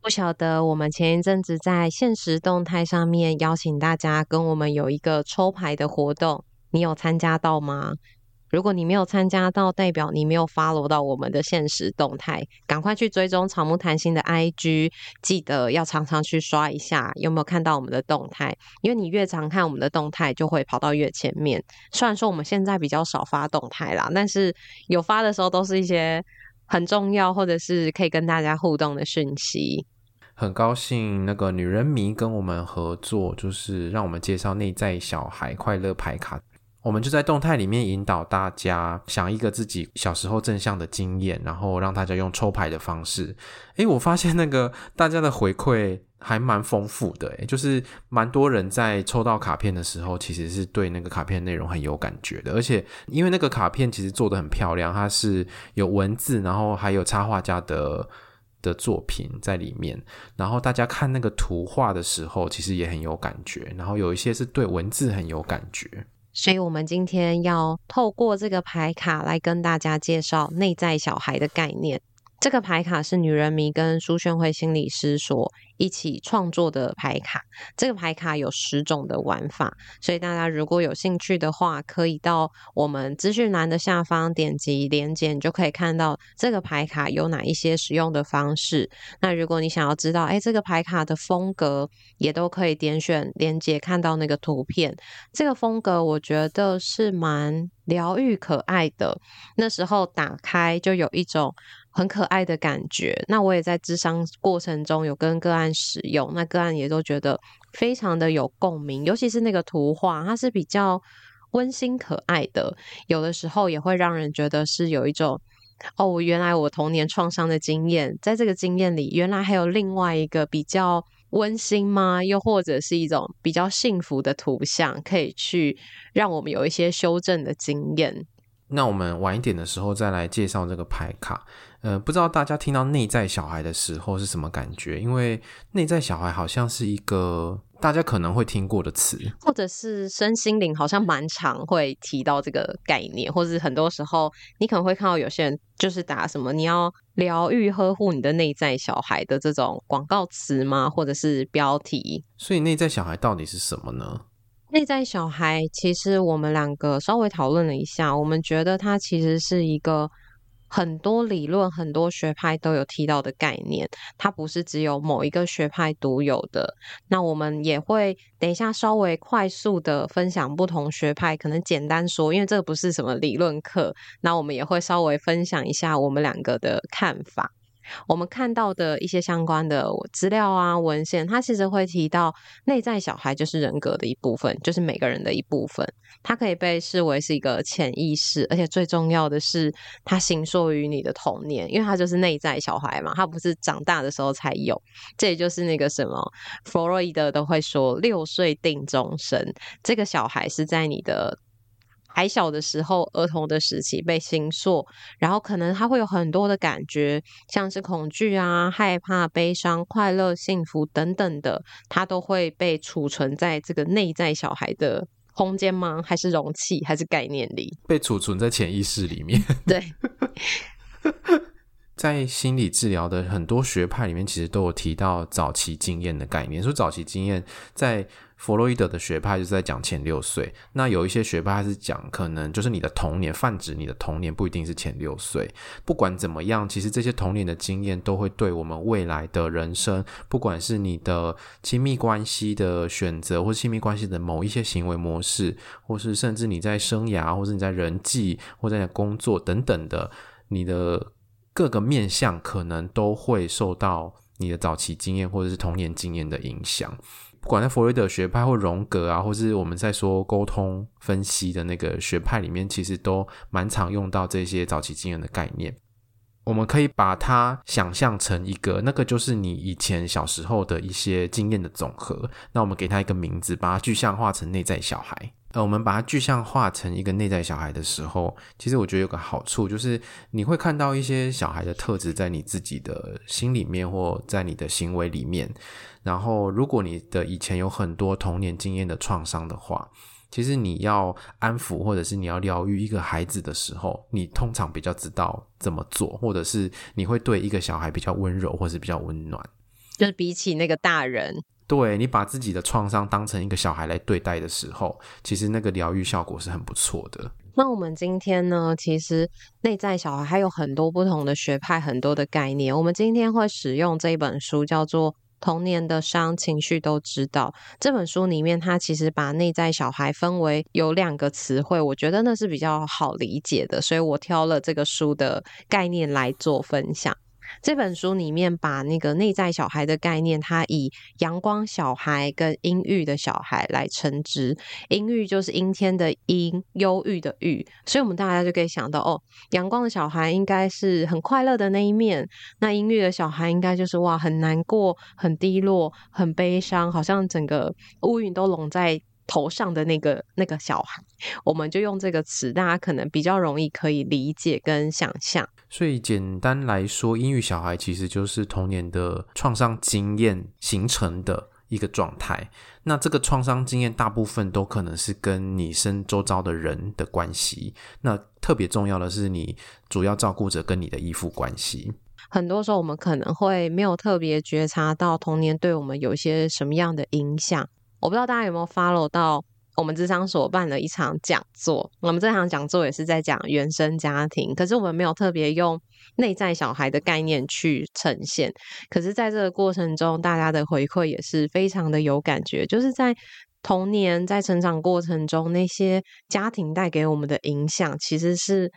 不晓得我们前一阵子在限时动态上面邀请大家跟我们有一个抽牌的活动，你有参加到吗？如果你没有参加到，代表你没有 follow 到我们的限时动态，赶快去追踪草木谈心的 IG，记得要常常去刷一下有没有看到我们的动态，因为你越常看我们的动态，就会跑到越前面。虽然说我们现在比较少发动态啦，但是有发的时候都是一些很重要或者是可以跟大家互动的讯息。很高兴那个女人迷跟我们合作，就是让我们介绍内在小孩快乐牌卡。我们就在动态里面引导大家想一个自己小时候正向的经验，然后让大家用抽牌的方式。诶，我发现那个大家的回馈还蛮丰富的，诶，就是蛮多人在抽到卡片的时候，其实是对那个卡片内容很有感觉的。而且因为那个卡片其实做得很漂亮，它是有文字，然后还有插画家的。的作品在里面，然后大家看那个图画的时候，其实也很有感觉。然后有一些是对文字很有感觉，所以我们今天要透过这个牌卡来跟大家介绍内在小孩的概念。这个牌卡是女人迷跟苏绚慧心理师所一起创作的牌卡。这个牌卡有十种的玩法，所以大家如果有兴趣的话，可以到我们资讯栏的下方点击连结，你就可以看到这个牌卡有哪一些使用的方式。那如果你想要知道，哎，这个牌卡的风格，也都可以点选连结看到那个图片。这个风格我觉得是蛮疗愈可爱的。那时候打开就有一种。很可爱的感觉，那我也在咨商过程中有跟个案使用，那个案也都觉得非常的有共鸣，尤其是那个图画，它是比较温馨可爱的，有的时候也会让人觉得是有一种哦，原来我童年创伤的经验，在这个经验里，原来还有另外一个比较温馨吗？又或者是一种比较幸福的图像，可以去让我们有一些修正的经验。那我们晚一点的时候再来介绍这个牌卡。呃，不知道大家听到内在小孩的时候是什么感觉？因为内在小孩好像是一个大家可能会听过的词，或者是身心灵好像蛮常会提到这个概念，或者是很多时候你可能会看到有些人就是打什么你要疗愈呵护你的内在小孩的这种广告词吗？或者是标题？所以内在小孩到底是什么呢？内在小孩其实我们两个稍微讨论了一下，我们觉得它其实是一个。很多理论、很多学派都有提到的概念，它不是只有某一个学派独有的。那我们也会等一下稍微快速的分享不同学派，可能简单说，因为这个不是什么理论课。那我们也会稍微分享一下我们两个的看法。我们看到的一些相关的资料啊、文献，它其实会提到内在小孩就是人格的一部分，就是每个人的一部分。它可以被视为是一个潜意识，而且最重要的是，它形塑于你的童年，因为它就是内在小孩嘛，它不是长大的时候才有。这也就是那个什么，弗洛伊德都会说“六岁定终身”，这个小孩是在你的。还小的时候，儿童的时期被星塑，然后可能他会有很多的感觉，像是恐惧啊、害怕、悲伤、快乐、幸福等等的，他都会被储存在这个内在小孩的空间吗？还是容器？还是概念里？被储存在潜意识里面。对，在心理治疗的很多学派里面，其实都有提到早期经验的概念，说早期经验在。弗洛伊德的学派就是在讲前六岁，那有一些学派是讲可能就是你的童年，泛指你的童年不一定是前六岁。不管怎么样，其实这些童年的经验都会对我们未来的人生，不管是你的亲密关系的选择，或是亲密关系的某一些行为模式，或是甚至你在生涯，或是你在人际，或者在工作等等的，你的各个面向可能都会受到你的早期经验或者是童年经验的影响。不管在弗洛伊德学派或荣格啊，或是我们在说沟通分析的那个学派里面，其实都蛮常用到这些早期经验的概念。我们可以把它想象成一个，那个就是你以前小时候的一些经验的总和。那我们给它一个名字，把它具象化成内在小孩。呃，我们把它具象化成一个内在小孩的时候，其实我觉得有个好处，就是你会看到一些小孩的特质在你自己的心里面，或在你的行为里面。然后，如果你的以前有很多童年经验的创伤的话，其实你要安抚或者是你要疗愈一个孩子的时候，你通常比较知道怎么做，或者是你会对一个小孩比较温柔，或是比较温暖。就是比起那个大人。对，你把自己的创伤当成一个小孩来对待的时候，其实那个疗愈效果是很不错的。那我们今天呢，其实内在小孩还有很多不同的学派，很多的概念。我们今天会使用这一本书，叫做《童年的伤，情绪都知道》。这本书里面，它其实把内在小孩分为有两个词汇，我觉得那是比较好理解的，所以我挑了这个书的概念来做分享。这本书里面把那个内在小孩的概念，它以阳光小孩跟阴郁的小孩来称之。阴郁就是阴天的阴，忧郁的郁，所以我们大家就可以想到，哦，阳光的小孩应该是很快乐的那一面，那阴郁的小孩应该就是哇，很难过、很低落、很悲伤，好像整个乌云都笼在头上的那个那个小孩。我们就用这个词，大家可能比较容易可以理解跟想象。所以简单来说，阴郁小孩其实就是童年的创伤经验形成的一个状态。那这个创伤经验大部分都可能是跟你身周遭的人的关系。那特别重要的是你主要照顾者跟你的依附关系。很多时候我们可能会没有特别觉察到童年对我们有一些什么样的影响。我不知道大家有没有 follow 到。我们智商所办了一场讲座，我们这场讲座也是在讲原生家庭，可是我们没有特别用内在小孩的概念去呈现。可是，在这个过程中，大家的回馈也是非常的有感觉，就是在童年在成长过程中，那些家庭带给我们的影响，其实是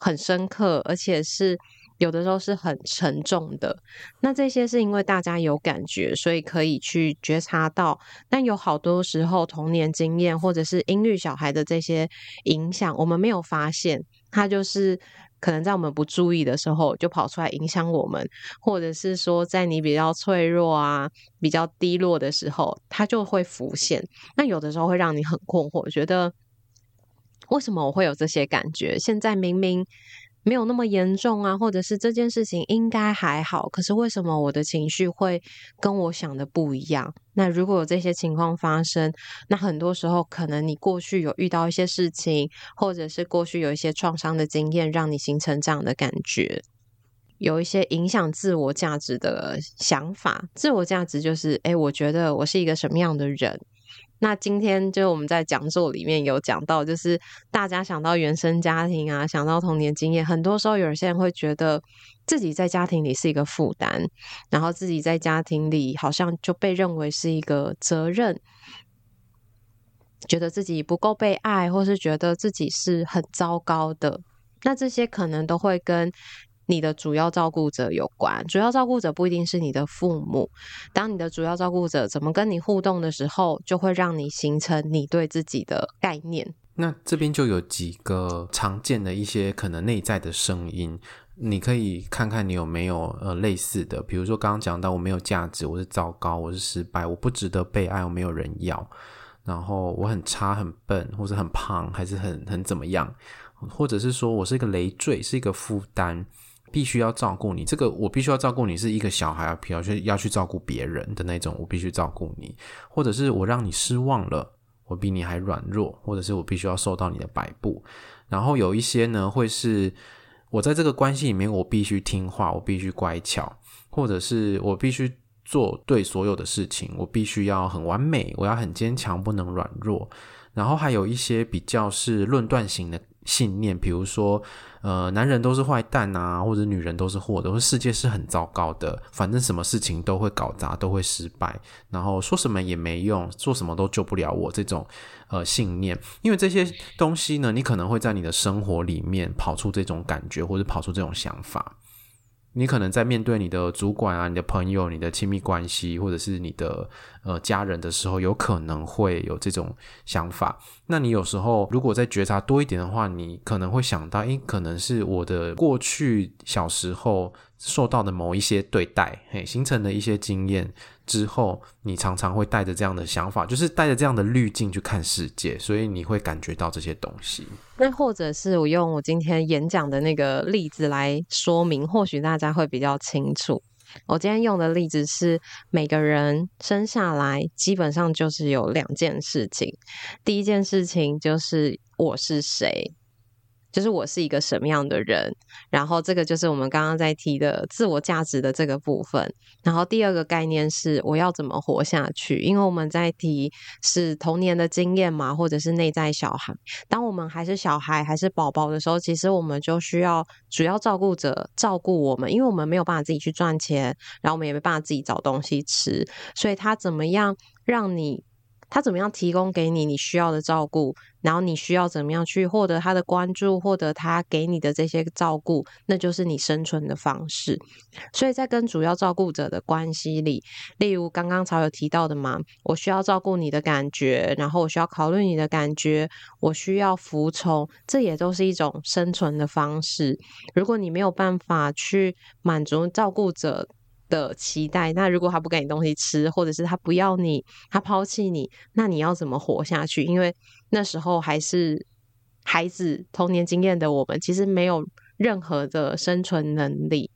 很深刻，而且是。有的时候是很沉重的，那这些是因为大家有感觉，所以可以去觉察到。但有好多时候童年经验或者是阴郁小孩的这些影响，我们没有发现，它就是可能在我们不注意的时候就跑出来影响我们，或者是说在你比较脆弱啊、比较低落的时候，它就会浮现。那有的时候会让你很困惑，觉得为什么我会有这些感觉？现在明明。没有那么严重啊，或者是这件事情应该还好，可是为什么我的情绪会跟我想的不一样？那如果有这些情况发生，那很多时候可能你过去有遇到一些事情，或者是过去有一些创伤的经验，让你形成这样的感觉，有一些影响自我价值的想法。自我价值就是，诶，我觉得我是一个什么样的人。那今天就我们在讲座里面有讲到，就是大家想到原生家庭啊，想到童年经验，很多时候有些人会觉得自己在家庭里是一个负担，然后自己在家庭里好像就被认为是一个责任，觉得自己不够被爱，或是觉得自己是很糟糕的。那这些可能都会跟你的主要照顾者有关，主要照顾者不一定是你的父母。当你的主要照顾者怎么跟你互动的时候，就会让你形成你对自己的概念。那这边就有几个常见的一些可能内在的声音，你可以看看你有没有呃类似的，比如说刚刚讲到我没有价值，我是糟糕，我是失败，我不值得被爱，我没有人要，然后我很差、很笨，或者很胖，还是很很怎么样，或者是说我是一个累赘，是一个负担。必须要照顾你，这个我必须要照顾你，是一个小孩啊，要去要去照顾别人的那种，我必须照顾你，或者是我让你失望了，我比你还软弱，或者是我必须要受到你的摆布。然后有一些呢，会是我在这个关系里面，我必须听话，我必须乖巧，或者是我必须做对所有的事情，我必须要很完美，我要很坚强，不能软弱。然后还有一些比较是论断型的。信念，比如说，呃，男人都是坏蛋啊，或者女人都是祸的，或者世界是很糟糕的，反正什么事情都会搞砸，都会失败，然后说什么也没用，做什么都救不了我这种呃信念，因为这些东西呢，你可能会在你的生活里面跑出这种感觉，或者跑出这种想法。你可能在面对你的主管啊、你的朋友、你的亲密关系，或者是你的呃家人的时候，有可能会有这种想法。那你有时候如果在觉察多一点的话，你可能会想到，诶，可能是我的过去小时候受到的某一些对待，嘿，形成的一些经验之后，你常常会带着这样的想法，就是带着这样的滤镜去看世界，所以你会感觉到这些东西。那或者是我用我今天演讲的那个例子来说明，或许大家会比较清楚。我今天用的例子是，每个人生下来基本上就是有两件事情，第一件事情就是我是谁。就是我是一个什么样的人，然后这个就是我们刚刚在提的自我价值的这个部分。然后第二个概念是我要怎么活下去，因为我们在提是童年的经验嘛，或者是内在小孩。当我们还是小孩还是宝宝的时候，其实我们就需要主要照顾者照顾我们，因为我们没有办法自己去赚钱，然后我们也没办法自己找东西吃，所以他怎么样让你？他怎么样提供给你你需要的照顾，然后你需要怎么样去获得他的关注，获得他给你的这些照顾，那就是你生存的方式。所以在跟主要照顾者的关系里，例如刚刚才有提到的嘛，我需要照顾你的感觉，然后我需要考虑你的感觉，我需要服从，这也都是一种生存的方式。如果你没有办法去满足照顾者的期待，那如果他不给你东西吃，或者是他不要你，他抛弃你，那你要怎么活下去？因为那时候还是孩子童年经验的我们，其实没有任何的生存能力。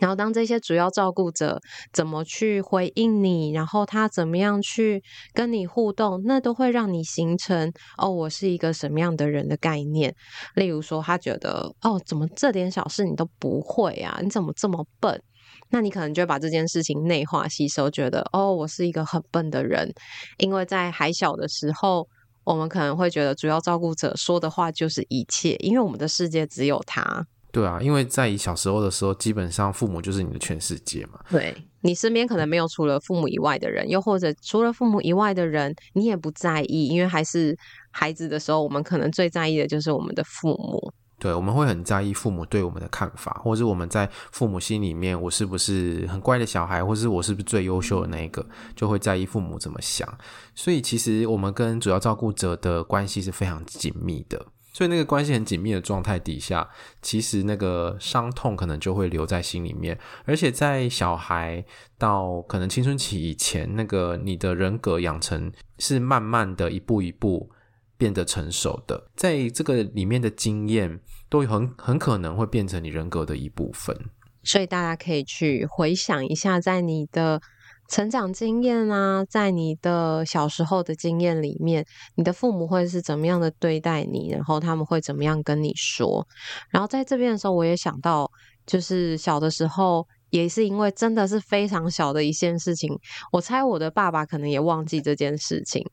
然后当这些主要照顾者怎么去回应你，然后他怎么样去跟你互动，那都会让你形成哦，我是一个什么样的人的概念。例如说，他觉得哦，怎么这点小事你都不会啊？你怎么这么笨？那你可能就会把这件事情内化吸收，觉得哦，我是一个很笨的人，因为在还小的时候，我们可能会觉得主要照顾者说的话就是一切，因为我们的世界只有他。对啊，因为在小时候的时候，基本上父母就是你的全世界嘛。对，你身边可能没有除了父母以外的人，又或者除了父母以外的人，你也不在意，因为还是孩子的时候，我们可能最在意的就是我们的父母。对，我们会很在意父母对我们的看法，或者是我们在父母心里面，我是不是很乖的小孩，或是我是不是最优秀的那一个，就会在意父母怎么想。所以，其实我们跟主要照顾者的关系是非常紧密的。所以，那个关系很紧密的状态底下，其实那个伤痛可能就会留在心里面。而且，在小孩到可能青春期以前，那个你的人格养成是慢慢的一步一步。变得成熟的，在这个里面的经验，都很很可能会变成你人格的一部分。所以大家可以去回想一下，在你的成长经验啊，在你的小时候的经验里面，你的父母会是怎么样的对待你，然后他们会怎么样跟你说。然后在这边的时候，我也想到，就是小的时候。也是因为真的是非常小的一件事情，我猜我的爸爸可能也忘记这件事情。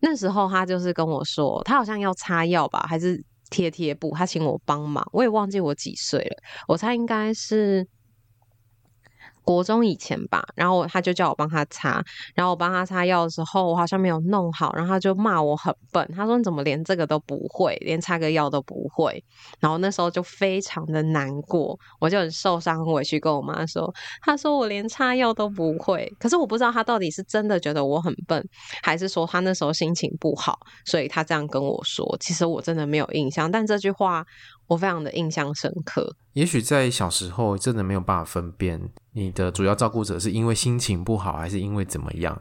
那时候他就是跟我说，他好像要擦药吧，还是贴贴布，他请我帮忙，我也忘记我几岁了。我猜应该是。国中以前吧，然后他就叫我帮他擦，然后我帮他擦药的时候，我好像没有弄好，然后他就骂我很笨，他说你怎么连这个都不会，连擦个药都不会，然后那时候就非常的难过，我就很受伤很委屈，跟我妈说，他说我连擦药都不会，可是我不知道他到底是真的觉得我很笨，还是说他那时候心情不好，所以他这样跟我说，其实我真的没有印象，但这句话。我非常的印象深刻。也许在小时候真的没有办法分辨你的主要照顾者是因为心情不好，还是因为怎么样。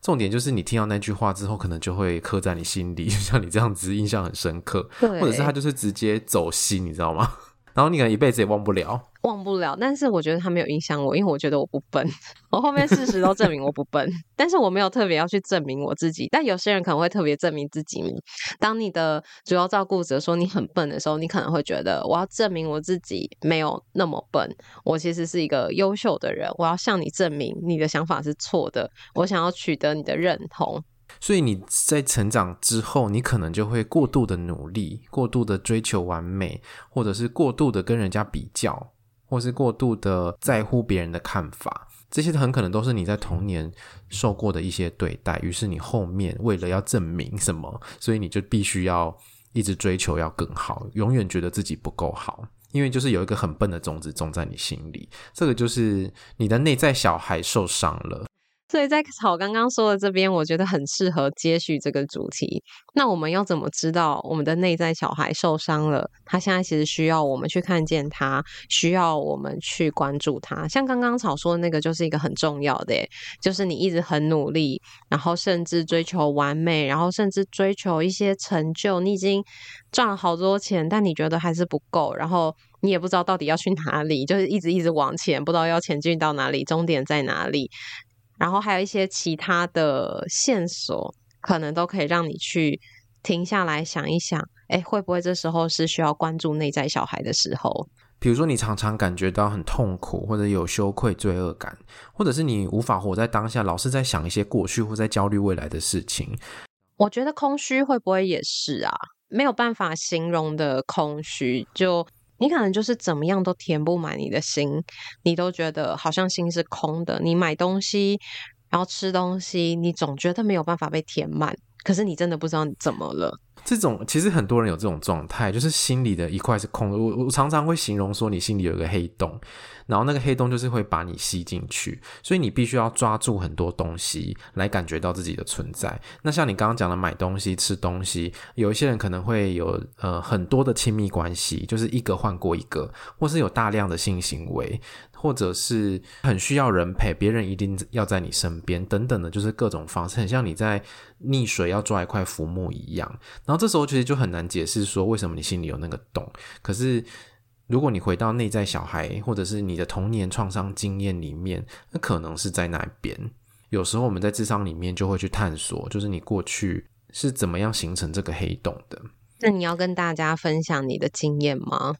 重点就是你听到那句话之后，可能就会刻在你心里，就像你这样子印象很深刻，或者是他就是直接走心，你知道吗？然后你可能一辈子也忘不了。忘不了，但是我觉得他没有影响我，因为我觉得我不笨。我后面事实都证明我不笨，但是我没有特别要去证明我自己。但有些人可能会特别证明自己。当你的主要照顾者说你很笨的时候，你可能会觉得我要证明我自己没有那么笨，我其实是一个优秀的人。我要向你证明你的想法是错的，我想要取得你的认同。所以你在成长之后，你可能就会过度的努力，过度的追求完美，或者是过度的跟人家比较。或是过度的在乎别人的看法，这些很可能都是你在童年受过的一些对待。于是你后面为了要证明什么，所以你就必须要一直追求要更好，永远觉得自己不够好。因为就是有一个很笨的种子种在你心里，这个就是你的内在小孩受伤了。所以在草刚刚说的这边，我觉得很适合接续这个主题。那我们要怎么知道我们的内在小孩受伤了？他现在其实需要我们去看见他，需要我们去关注他。像刚刚草说的那个，就是一个很重要的，就是你一直很努力，然后甚至追求完美，然后甚至追求一些成就。你已经赚了好多钱，但你觉得还是不够，然后你也不知道到底要去哪里，就是一直一直往前，不知道要前进到哪里，终点在哪里。然后还有一些其他的线索，可能都可以让你去停下来想一想，诶，会不会这时候是需要关注内在小孩的时候？比如说，你常常感觉到很痛苦，或者有羞愧、罪恶感，或者是你无法活在当下，老是在想一些过去或在焦虑未来的事情。我觉得空虚会不会也是啊？没有办法形容的空虚，就。你可能就是怎么样都填不满你的心，你都觉得好像心是空的。你买东西，然后吃东西，你总觉得没有办法被填满。可是你真的不知道你怎么了。这种其实很多人有这种状态，就是心里的一块是空的。我我常常会形容说，你心里有一个黑洞，然后那个黑洞就是会把你吸进去，所以你必须要抓住很多东西来感觉到自己的存在。那像你刚刚讲的买东西、吃东西，有一些人可能会有呃很多的亲密关系，就是一个换过一个，或是有大量的性行为。或者是很需要人陪，别人一定要在你身边，等等的，就是各种方式，很像你在溺水要抓一块浮木一样。然后这时候其实就很难解释说为什么你心里有那个洞。可是如果你回到内在小孩，或者是你的童年创伤经验里面，那可能是在那边。有时候我们在智商里面就会去探索，就是你过去是怎么样形成这个黑洞的。那你要跟大家分享你的经验吗？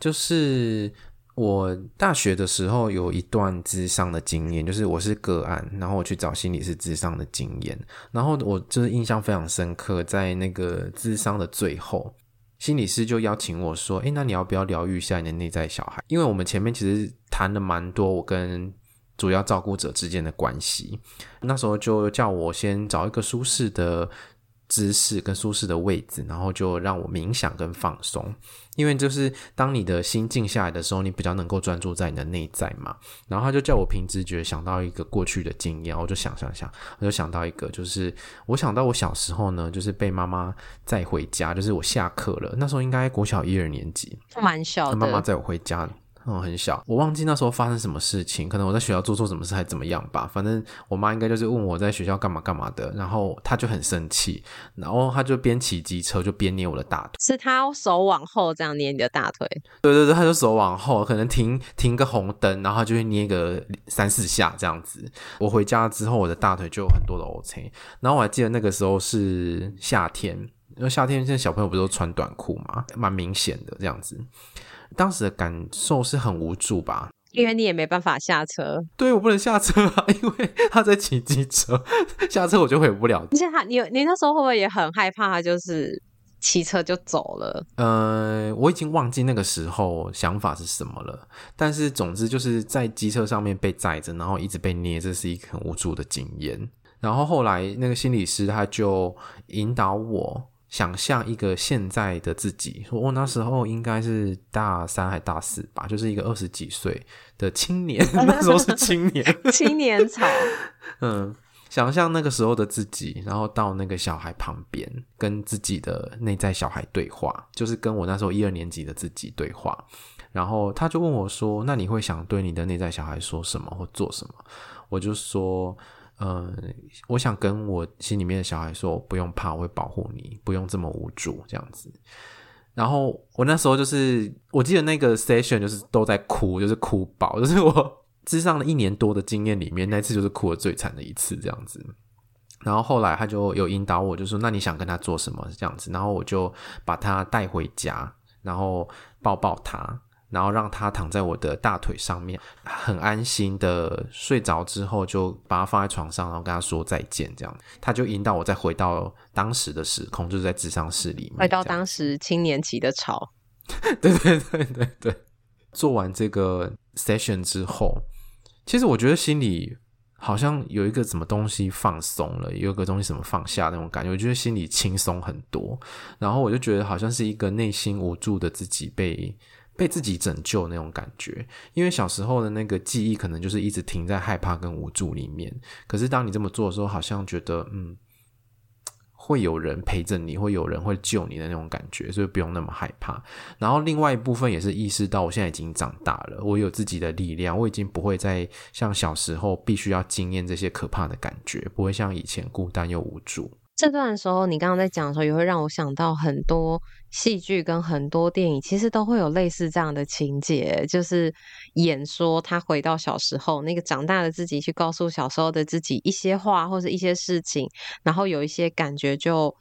就是。我大学的时候有一段咨商的经验，就是我是个案，然后我去找心理师咨商的经验，然后我就是印象非常深刻，在那个咨商的最后，心理师就邀请我说：“诶，那你要不要疗愈一下你的内在小孩？因为我们前面其实谈了蛮多我跟主要照顾者之间的关系，那时候就叫我先找一个舒适的姿势跟舒适的位置，然后就让我冥想跟放松。”因为就是当你的心静下来的时候，你比较能够专注在你的内在嘛。然后他就叫我凭直觉想到一个过去的经验，我就想想想，我就想到一个，就是我想到我小时候呢，就是被妈妈载回家，就是我下课了，那时候应该国小一二年级，蛮小的，妈妈载我回家。嗯，很小，我忘记那时候发生什么事情，可能我在学校做错什么事还怎么样吧。反正我妈应该就是问我在学校干嘛干嘛的，然后她就很生气，然后她就边骑机车就边捏我的大腿，是她手往后这样捏你的大腿？对对对，她就手往后，可能停停个红灯，然后她就会捏个三四下这样子。我回家之后，我的大腿就有很多的 O C，，然后我还记得那个时候是夏天，因为夏天现在小朋友不是都穿短裤嘛，蛮明显的这样子。当时的感受是很无助吧，因为你也没办法下车。对，我不能下车啊，因为他在骑机车，下车我就回不了。而且他，你你那时候会不会也很害怕？他就是骑车就走了？呃，我已经忘记那个时候想法是什么了。但是总之就是在机车上面被载着，然后一直被捏，这是一个很无助的经验。然后后来那个心理师他就引导我。想象一个现在的自己，说我那时候应该是大三还大四吧，就是一个二十几岁的青年，那时候是青年，青年草。嗯，想象那个时候的自己，然后到那个小孩旁边，跟自己的内在小孩对话，就是跟我那时候一二年级的自己对话。然后他就问我说：“那你会想对你的内在小孩说什么或做什么？”我就说。嗯，我想跟我心里面的小孩说，不用怕，我会保护你，不用这么无助，这样子。然后我那时候就是，我记得那个 session 就是都在哭，就是哭爆，就是我之上了一年多的经验里面，那次就是哭的最惨的一次，这样子。然后后来他就有引导我，就说，那你想跟他做什么？这样子。然后我就把他带回家，然后抱抱他。然后让他躺在我的大腿上面，很安心的睡着之后，就把他放在床上，然后跟他说再见。这样，他就引导我再回到当时的时空，就是在智商室里面，回到当时青年期的潮。对对对对对。做完这个 session 之后，其实我觉得心里好像有一个什么东西放松了，有一个东西什么放下那种感觉，我觉得心里轻松很多。然后我就觉得好像是一个内心无助的自己被。被自己拯救那种感觉。因为小时候的那个记忆可能就是一直停在害怕跟无助里面。可是当你这么做的时候，好像觉得嗯。会有人陪着你，会有人会救你的那种感觉，所以不用那么害怕。然后另外一部分也是意识到，我现在已经长大了，我有自己的力量，我已经不会再像小时候必须要经验这些可怕的感觉，不会像以前孤单又无助。这段的时候，你刚刚在讲的时候，也会让我想到很多戏剧跟很多电影，其实都会有类似这样的情节，就是演说他回到小时候那个长大的自己，去告诉小时候的自己一些话或者一些事情，然后有一些感觉就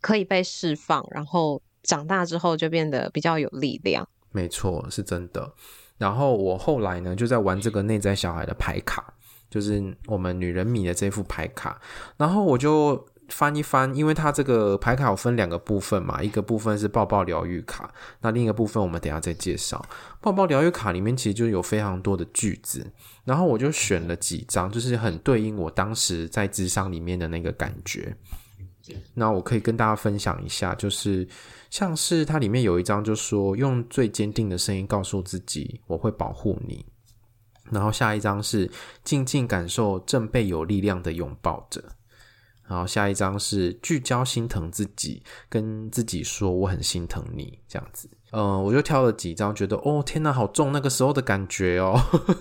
可以被释放，然后长大之后就变得比较有力量。没错，是真的。然后我后来呢，就在玩这个内在小孩的牌卡，就是我们女人迷的这副牌卡，然后我就。翻一翻，因为它这个牌卡有分两个部分嘛，一个部分是抱抱疗愈卡，那另一个部分我们等下再介绍。抱抱疗愈卡里面其实就有非常多的句子，然后我就选了几张，就是很对应我当时在咨商里面的那个感觉。那我可以跟大家分享一下，就是像是它里面有一张就说用最坚定的声音告诉自己我会保护你，然后下一张是静静感受正被有力量的拥抱着。然后下一张是聚焦心疼自己，跟自己说我很心疼你这样子。嗯，我就挑了几张，觉得哦天哪，好重那个时候的感觉哦，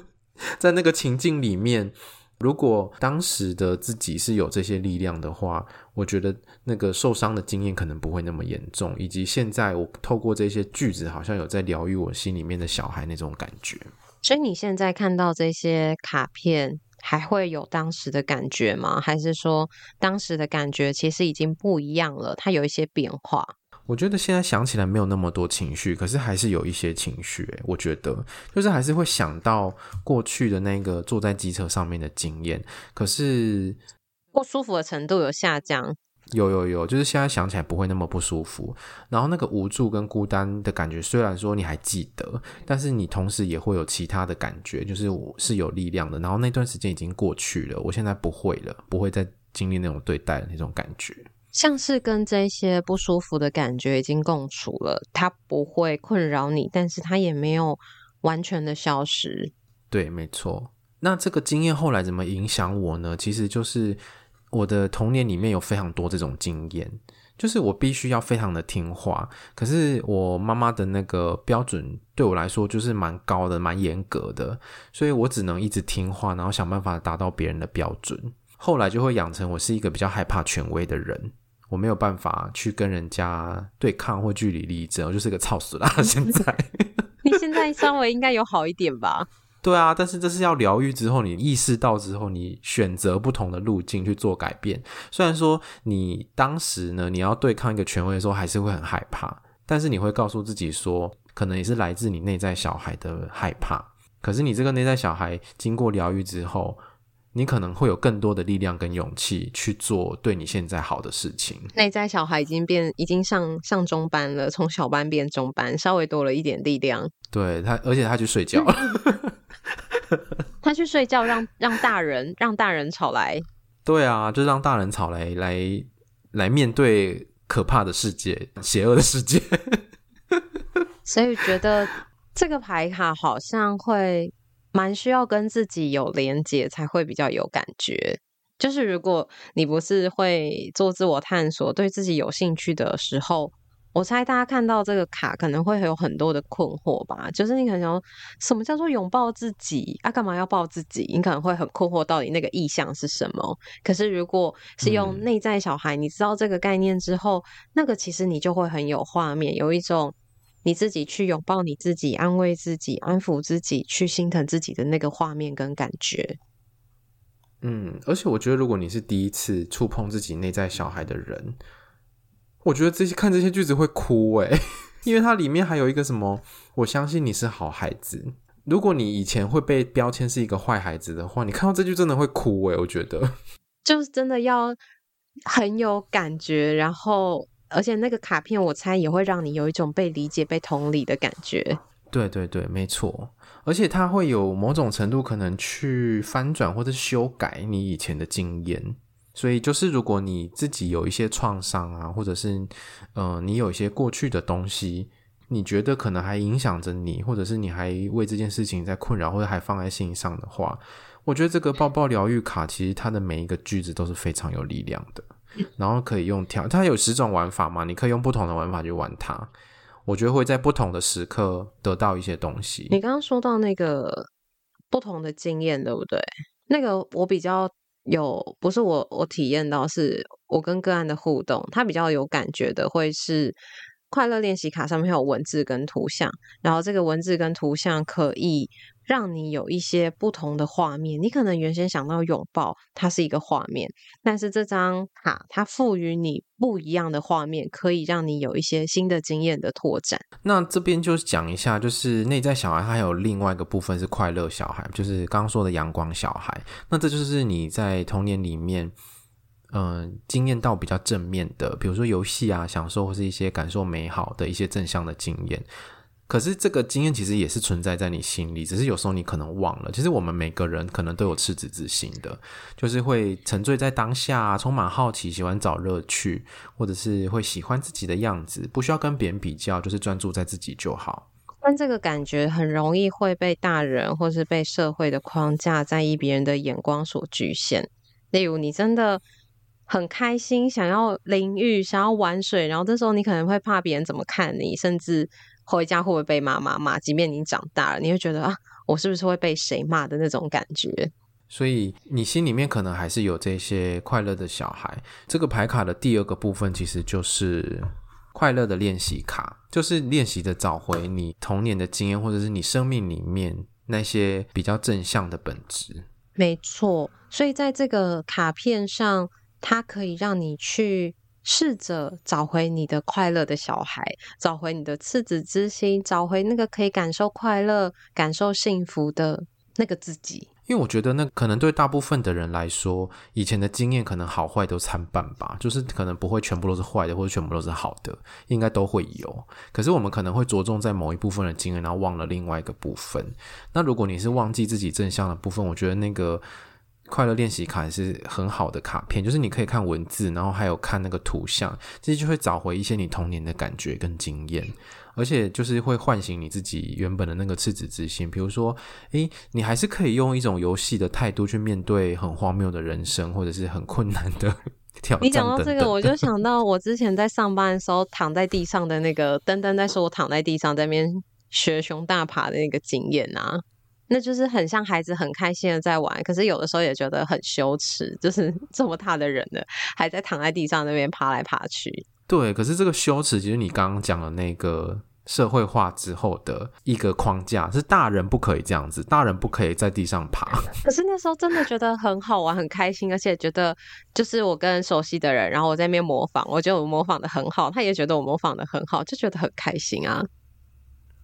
在那个情境里面，如果当时的自己是有这些力量的话，我觉得那个受伤的经验可能不会那么严重，以及现在我透过这些句子，好像有在疗愈我心里面的小孩那种感觉。所以你现在看到这些卡片，还会有当时的感觉吗？还是说当时的感觉其实已经不一样了？它有一些变化。我觉得现在想起来没有那么多情绪，可是还是有一些情绪。我觉得就是还是会想到过去的那个坐在机车上面的经验，可是不舒服的程度有下降。有有有，就是现在想起来不会那么不舒服，然后那个无助跟孤单的感觉，虽然说你还记得，但是你同时也会有其他的感觉，就是我是有力量的。然后那段时间已经过去了，我现在不会了，不会再经历那种对待的那种感觉，像是跟这些不舒服的感觉已经共处了，它不会困扰你，但是它也没有完全的消失。对，没错。那这个经验后来怎么影响我呢？其实就是。我的童年里面有非常多这种经验，就是我必须要非常的听话，可是我妈妈的那个标准对我来说就是蛮高的、蛮严格的，所以我只能一直听话，然后想办法达到别人的标准。后来就会养成我是一个比较害怕权威的人，我没有办法去跟人家对抗或据理力争，我就是个草食啦。现在 你现在稍微应该有好一点吧？对啊，但是这是要疗愈之后，你意识到之后，你选择不同的路径去做改变。虽然说你当时呢，你要对抗一个权威的时候，还是会很害怕，但是你会告诉自己说，可能也是来自你内在小孩的害怕。可是你这个内在小孩经过疗愈之后，你可能会有更多的力量跟勇气去做对你现在好的事情。内在小孩已经变，已经上上中班了，从小班变中班，稍微多了一点力量。对他，而且他去睡觉了。他去睡觉让，让让大人让大人吵来。对啊，就让大人吵来，来来面对可怕的世界，邪恶的世界。所以觉得这个牌卡好像会蛮需要跟自己有连接，才会比较有感觉。就是如果你不是会做自我探索，对自己有兴趣的时候。我猜大家看到这个卡可能会有很多的困惑吧，就是你可能想什么叫做拥抱自己啊？干嘛要抱自己？你可能会很困惑到底那个意象是什么。可是如果是用内在小孩，你知道这个概念之后，那个其实你就会很有画面，有一种你自己去拥抱你自己、安慰自己、安抚自己、去心疼自己的那个画面跟感觉。嗯，而且我觉得，如果你是第一次触碰自己内在小孩的人。我觉得这些看这些句子会哭诶，因为它里面还有一个什么，我相信你是好孩子。如果你以前会被标签是一个坏孩子的话，你看到这句真的会哭诶，我觉得就是真的要很有感觉，然后而且那个卡片我猜也会让你有一种被理解、被同理的感觉。对对对，没错，而且它会有某种程度可能去翻转或者修改你以前的经验。所以就是，如果你自己有一些创伤啊，或者是，呃，你有一些过去的东西，你觉得可能还影响着你，或者是你还为这件事情在困扰，或者还放在心上的话，我觉得这个抱抱疗愈卡其实它的每一个句子都是非常有力量的，然后可以用跳，它有十种玩法嘛，你可以用不同的玩法去玩它，我觉得会在不同的时刻得到一些东西。你刚刚说到那个不同的经验，对不对？那个我比较有，不是我我体验到，是我跟个案的互动，他比较有感觉的会是。快乐练习卡上面有文字跟图像，然后这个文字跟图像可以让你有一些不同的画面。你可能原先想到拥抱，它是一个画面，但是这张卡它赋予你不一样的画面，可以让你有一些新的经验的拓展。那这边就讲一下，就是内在小孩，它还有另外一个部分是快乐小孩，就是刚刚说的阳光小孩。那这就是你在童年里面。嗯、经验到比较正面的，比如说游戏啊，享受或是一些感受美好的一些正向的经验。可是这个经验其实也是存在在你心里，只是有时候你可能忘了。其实我们每个人可能都有赤子之心的，就是会沉醉在当下，充满好奇，喜欢找乐趣，或者是会喜欢自己的样子，不需要跟别人比较，就是专注在自己就好。但这个感觉很容易会被大人或是被社会的框架、在意别人的眼光所局限。例如，你真的。很开心，想要淋浴，想要玩水，然后这时候你可能会怕别人怎么看你，甚至回家会不会被妈妈骂？即便你长大了，你会觉得啊，我是不是会被谁骂的那种感觉？所以你心里面可能还是有这些快乐的小孩。这个牌卡的第二个部分其实就是快乐的练习卡，就是练习的找回你童年的经验，或者是你生命里面那些比较正向的本质。没错，所以在这个卡片上。它可以让你去试着找回你的快乐的小孩，找回你的赤子之心，找回那个可以感受快乐、感受幸福的那个自己。因为我觉得，那可能对大部分的人来说，以前的经验可能好坏都参半吧，就是可能不会全部都是坏的，或者全部都是好的，应该都会有。可是我们可能会着重在某一部分的经验，然后忘了另外一个部分。那如果你是忘记自己正向的部分，我觉得那个。快乐练习卡也是很好的卡片，就是你可以看文字，然后还有看那个图像，其实就会找回一些你童年的感觉跟经验，而且就是会唤醒你自己原本的那个赤子之心。比如说，诶，你还是可以用一种游戏的态度去面对很荒谬的人生，或者是很困难的挑战。你讲到这个，我就想到我之前在上班的时候躺在地上的那个登登在说我躺在地上在那边学熊大爬的那个经验啊。那就是很像孩子很开心的在玩，可是有的时候也觉得很羞耻，就是 这么大的人了，还在躺在地上那边爬来爬去。对，可是这个羞耻，其实你刚刚讲的那个社会化之后的一个框架，是大人不可以这样子，大人不可以在地上爬。可是那时候真的觉得很好玩，很开心，而且觉得就是我跟熟悉的人，然后我在那边模仿，我觉得我模仿的很好，他也觉得我模仿的很好，就觉得很开心啊。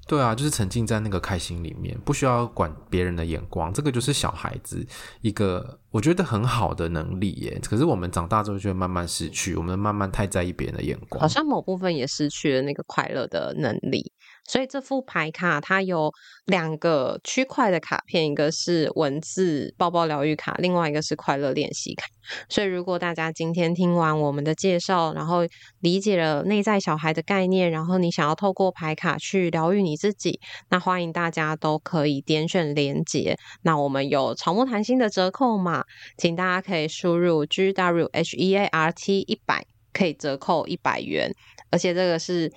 对啊，就是沉浸在那个开心里面，不需要管别人的眼光，这个就是小孩子一个我觉得很好的能力耶。可是我们长大之后就会慢慢失去，我们慢慢太在意别人的眼光，好像某部分也失去了那个快乐的能力。所以这副牌卡它有两个区块的卡片，一个是文字包包疗愈卡，另外一个是快乐练习卡。所以如果大家今天听完我们的介绍，然后理解了内在小孩的概念，然后你想要透过牌卡去疗愈你自己，那欢迎大家都可以点选连接。那我们有草木谈心的折扣码，请大家可以输入 G W H E A R T 一百，可以折扣一百元，而且这个是。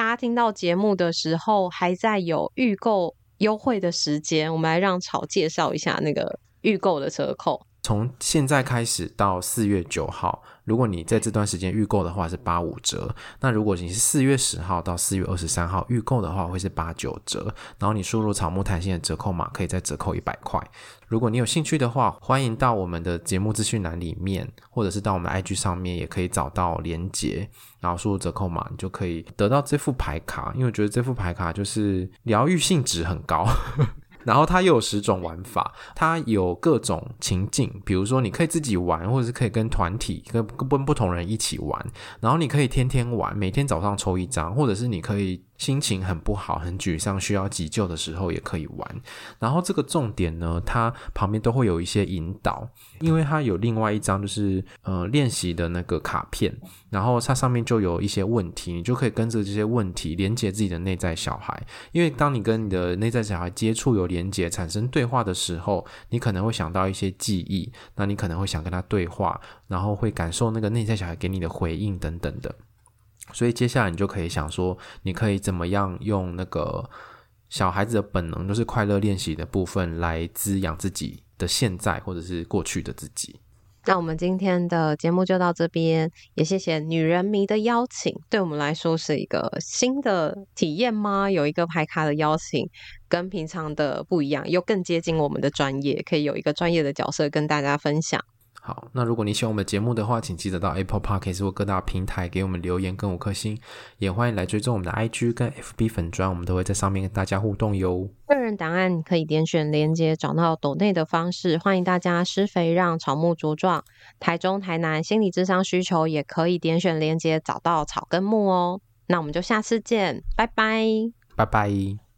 大家听到节目的时候，还在有预购优惠的时间，我们来让草介绍一下那个预购的折扣。从现在开始到四月九号，如果你在这段时间预购的话是八五折。那如果你是四月十号到四月二十三号预购的话，会是八九折。然后你输入草木谈心的折扣码，可以再折扣一百块。如果你有兴趣的话，欢迎到我们的节目资讯栏里面，或者是到我们的 IG 上面，也可以找到连结，然后输入折扣码，你就可以得到这副牌卡。因为我觉得这副牌卡就是疗愈性质很高。然后它又有十种玩法，它有各种情境，比如说你可以自己玩，或者是可以跟团体、跟跟不同人一起玩。然后你可以天天玩，每天早上抽一张，或者是你可以心情很不好、很沮丧、需要急救的时候也可以玩。然后这个重点呢，它旁边都会有一些引导，因为它有另外一张就是呃练习的那个卡片，然后它上面就有一些问题，你就可以跟着这些问题连接自己的内在小孩。因为当你跟你的内在小孩接触、有连接、产生对话的时候，你可能会想到一些记忆，那你可能会想跟他对话，然后会感受那个内在小孩给你的回应等等的。所以接下来你就可以想说，你可以怎么样用那个小孩子的本能，就是快乐练习的部分，来滋养自己的现在或者是过去的自己。那我们今天的节目就到这边，也谢谢女人迷的邀请，对我们来说是一个新的体验吗？有一个牌卡的邀请，跟平常的不一样，又更接近我们的专业，可以有一个专业的角色跟大家分享。好，那如果你喜欢我们的节目的话，请记得到 Apple Podcast 或各大平台给我们留言跟五颗星，也欢迎来追踪我们的 IG 跟 FB 粉专，我们都会在上面跟大家互动哟。个人档案可以点选连接找到抖内的方式，欢迎大家施肥让草木茁壮。台中、台南心理智商需求也可以点选连接找到草根木哦。那我们就下次见，拜拜，拜拜。